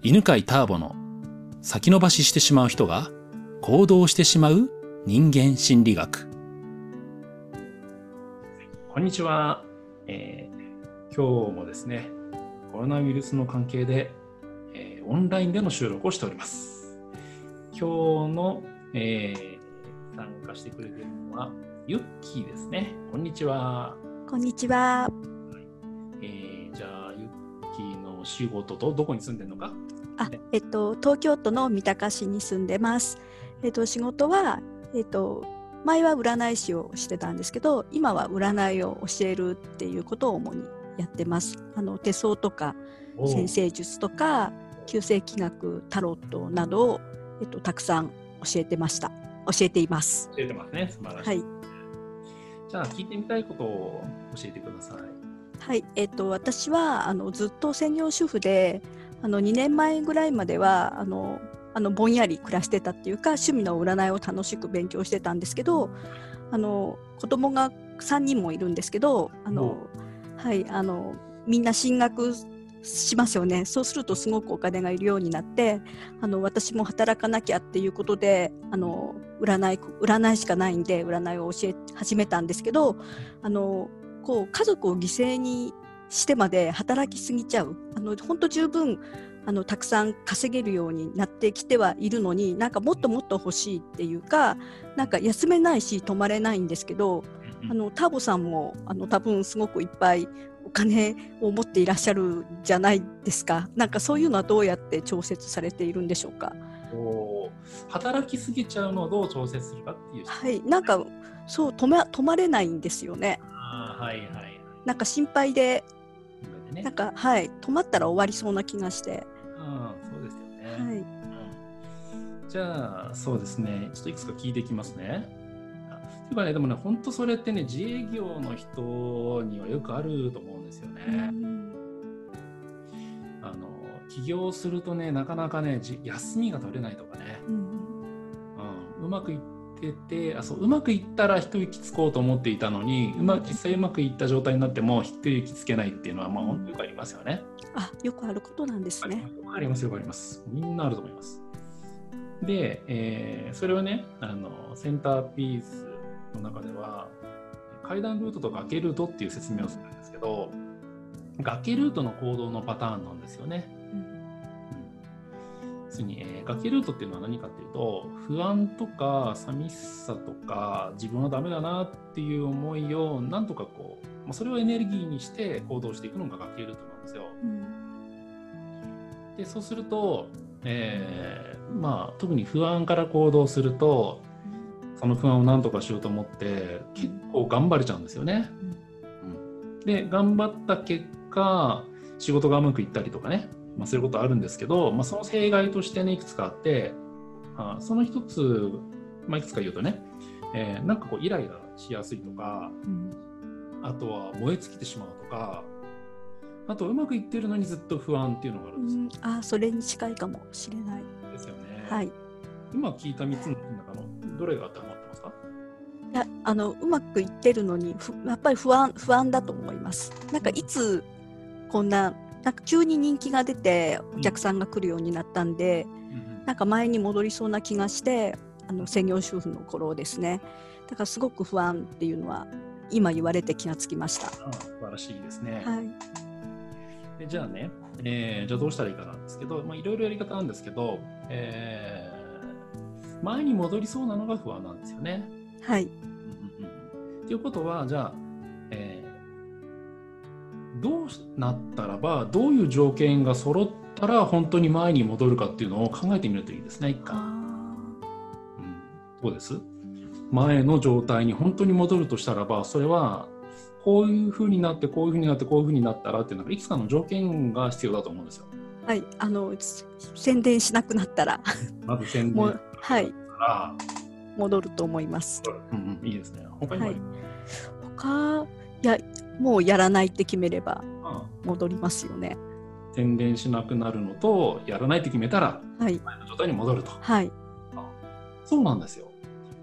犬飼ターボの先延ばししてしまう人が行動してしまう人間心理学。こんにちは、えー、今日もですね、コロナウイルスの関係で、えー、オンラインでの収録をしております。今日の、えー、参加してくれているのは、ユッキーですね。こんにちは。こんにちは。えー、じゃあ、ユッキーの仕事とどこに住んでるのかあ、えっと、東京都の三鷹市に住んでます。えっと、仕事は、えっと、前は占い師をしてたんですけど、今は占いを教えるっていうことを主にやってます。あの手相とか先生術とか旧世紀学タロットなどを、えっと、たくさん教えてました。教えています。教えてますね。素晴らしい。はい。じゃあ聞いてみたいことを教えてください。はい、えっと私はあのずっと専業主婦であの2年前ぐらいまではあのあのぼんやり暮らしてたっていうか趣味の占いを楽しく勉強してたんですけどあの子供が3人もいるんですけどあの、はい、あのみんな進学しますよね。そうするとすごくお金がいるようになってあの私も働かなきゃっていうことであの占い占いしかないんで占いを教え始めたんですけどあのこう家族を犠牲にしてまで働きすぎちゃう。あの本当十分あのたくさん稼げるようになってきてはいるのになんかもっともっと欲しいっていうかなんか休めないし泊まれないんですけどあのターボさんもあの多分すごくいっぱいお金を持っていらっしゃるじゃないですか。なんかそういうのはどうやって調節されているんでしょうか。働きすぎちゃうのをどう調節するかっていうはい。なんかそう止ま止まれないんですよね。あはいはい。なんか心配でね。なんかはい止まったら終わりそうな気がして。あそうですよね。はい。うん、じゃあそうですねちょっといくつか聞いていきますね。というかねでもね本当それってね自営業の人にはよくあると思うんですよね。あの起業するとねなかなかね休みが取れないとかね、うん、うん、うまくいってててあそううまくいったら一息つこうと思っていたのにうま実際うまくいった状態になっても一息つけないっていうのはまあ本当よくありますよね。あよくあることなんですね。ありますよくあります。みんなあると思います。で、えー、それをねあのセンターピースの中では階段ルートと崖ルートっていう説明をするんですけど崖ルートの行動のパターンなんですよね。要に、えー、崖ルートっていうのは何かっていうと不安とか寂しさとか自分はダメだなっていう思いをなんとかこう、まあ、それをエネルギーにして行動していくのが崖ルートなんですよ。うん、でそうすると、えー、まあ、特に不安から行動するとその不安を何とかしようと思って結構頑張れちゃうんですよね。うん、で頑張った結果仕事がうまくいったりとかねまあ、そういうことあるんですけど、まあ、その弊害としてねいくつかあってあその一つ、まあ、いくつか言うとね、えー、なんかこうイライラしやすいとか、うん、あとは燃え尽きてしまうとかあとうまくいってるのにずっと不安っていうのがあるんですよ。うん、あそれに近いかもしれない。ですよね。はい、今聞いた3つの中のどれが当てはまってますか？いやあのうまくいってるのにやっぱり不安不安だと思います。なんかいつこんななんか急に人気が出てお客さんが来るようになったんで、うん、なんか前に戻りそうな気がしてあの専業主婦の頃ですねだからすごく不安っていうのは今言われて気がつきました。あ素晴らしいですね、はい、でじゃあね、えー、じゃあどうしたらいいかなんですけどいろいろやり方なんですけど、えー、前に戻りそうなのが不安なんですよね。はい。ということはじゃあ、えーどうなったらばどういう条件が揃ったら本当に前に戻るかっていうのを考えてみるといいですね一回、うん、どうです？前の状態に本当に戻るとしたらばそれはこういうふうになってこういうふうになってこういうふうになったらっていうのがいくつかの条件が必要だと思うんですよ。はいあの宣伝しなくなったら。まず宣伝はい。戻ると思います。うんうん、いいですね。他にも、はい、他いやもうやらないって決めれば戻りますよね。宣伝しなくなるのとやらないって決めたら前の状態に戻ると。はい、そうなんですよ。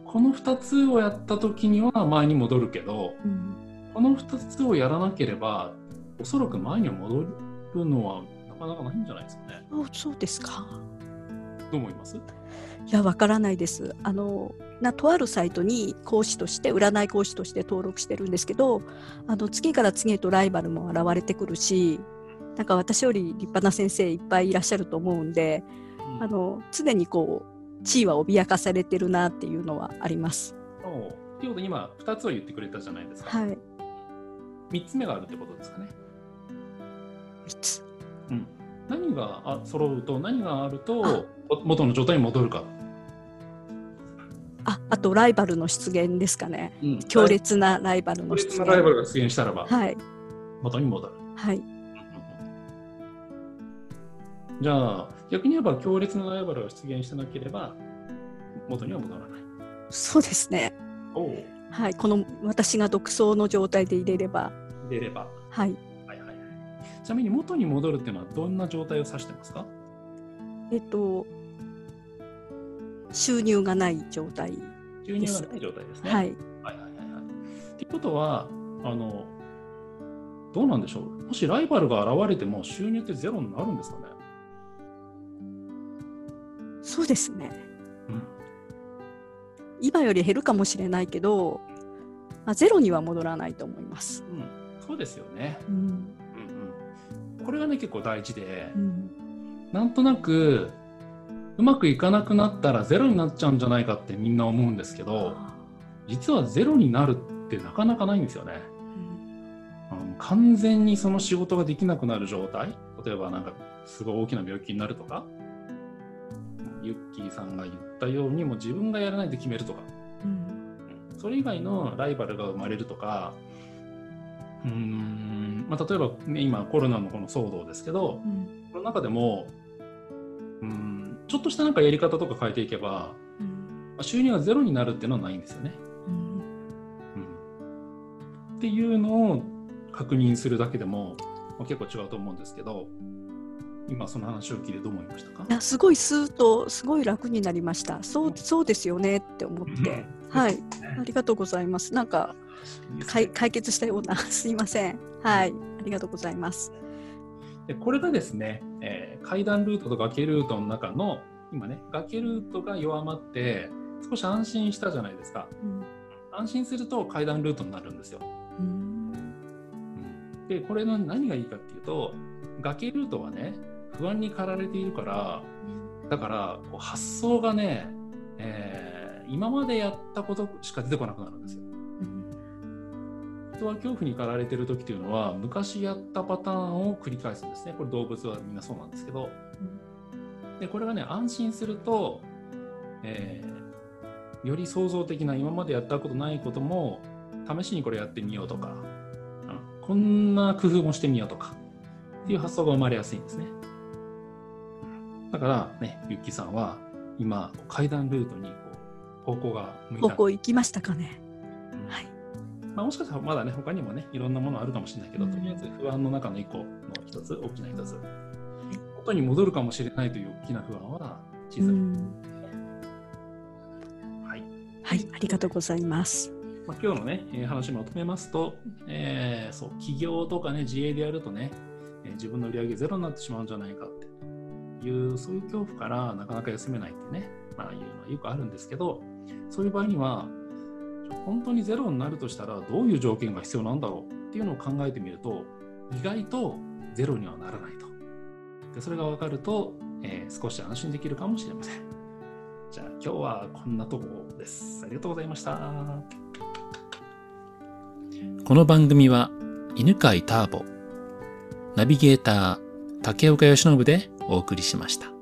この2つをやった時には前に戻るけど、うん、この2つをやらなければおそらく前に戻るのはななかなかないんじゃないですかね。あそうですか。どう思います？いや、わからないです。あの、なとあるサイトに講師として、占い講師として登録してるんですけど、あの次から次へとライバルも現れてくるし、なんか私より立派な先生いっぱいいらっしゃると思うんで、うんあの常にこう地位は脅かされてるなっていうのはあります。そうっていうことで今2つは言ってくれたじゃないですか。はい。3つ目があるってことですかね。三つ。うん、何があ揃うと何があるとあ元の状態に戻るか。あ、あとライバルの出現ですかね。うん強烈なライバルの強出現。烈なライバルが出現したらばはい。元に戻る。はい。じゃあ逆に言えば強烈なライバルが出現してなければ元には戻らない。そうですね。おはい。この私が独走の状態で入れれば、出れば。はい。ちなみに元に戻るっていうのはどんな状態を指してますか？えっと、収入がない状態。収入がない状態ですね。はい。はいはいはいはい。っていうことは、あの、どうなんでしょう？もしライバルが現れても収入ってゼロになるんですかね？そうですね。うん。今より減るかもしれないけど、まあ、ゼロには戻らないと思います。うん、そうですよね。うん。うんうん。これがね、結構大事でう、ん。なんとなく、うまくいかなくなったらゼロになっちゃうんじゃないかってみんな思うんですけど、実はゼロになるってなかなかないんですよね。あの完全にその仕事ができなくなる状態？例えばなんかすごい大きな病気になるとか？ユッキーさんが言ったようにもう自分がやらないで決めるとかうん。うんそれ以外のライバルが生まれるとかうーん、まあ、例えば、ね、今コロナのこの騒動ですけどうん。その中でもうんちょっとしたなんかやり方とか変えていけば、うん。まあ収入がゼロになるっていうのはないんですよね。うん。うんっていうのを確認するだけでも、まあ、結構違うと思うんですけど今その話を聞いてどう思いましたか？いやすごいスーッとすごい楽になりました。そうそうですよねって思って、はい、ありがとうございます。なんか解決したような。すいません。はい、ありがとうございます。でこれがですね、えー階段ルートと崖ルートの中の今ね崖ルートが弱まって少し安心したじゃないですか。うん。安心すると階段ルートになるんですよ。うん。でこれの何がいいかっていうと崖ルートはね不安に駆られているからだからこう発想がね、えー今までやったことしか出てこなくなるんですよ。人は恐怖に駆られてる時というのは昔やったパターンを繰り返すんですね。これ動物はみんなそうなんですけど。でこれがね安心すると、えーより創造的な今までやったことないことも試しにこれやってみようとか、うんこんな工夫もしてみようとかっていう発想が生まれやすいんですね。だからね、ゆっきさんは今階段ルートにこう方向が向いた。方向行きましたかね。うん。はい。まあ、もしかしたらまだね他にもねいろんなものあるかもしれないけど、うん。とりあえず不安の中の一個の一つ大きな一つ。元に戻るかもしれないという大きな不安は小さはい。はい、ありがとうございます。まあ、今日のね、えー話まとめますと、えーそう企業とかね自営でやるとね、えー自分の売り上げゼロになってしまうんじゃないかっていうそういう恐怖からなかなか休めないってね、まあ、いうのはよくあるんですけどそういう場合には本当にゼロになるとしたらどういう条件が必要なんだろうっていうのを考えてみると意外とゼロにはならないと。でそれが分かると、えー少し安心できるかもしれません。じゃあ今日はこんなとこです。ありがとうございました。この番組は犬飼ターボ、ナビゲーター竹岡由伸でお送りしました。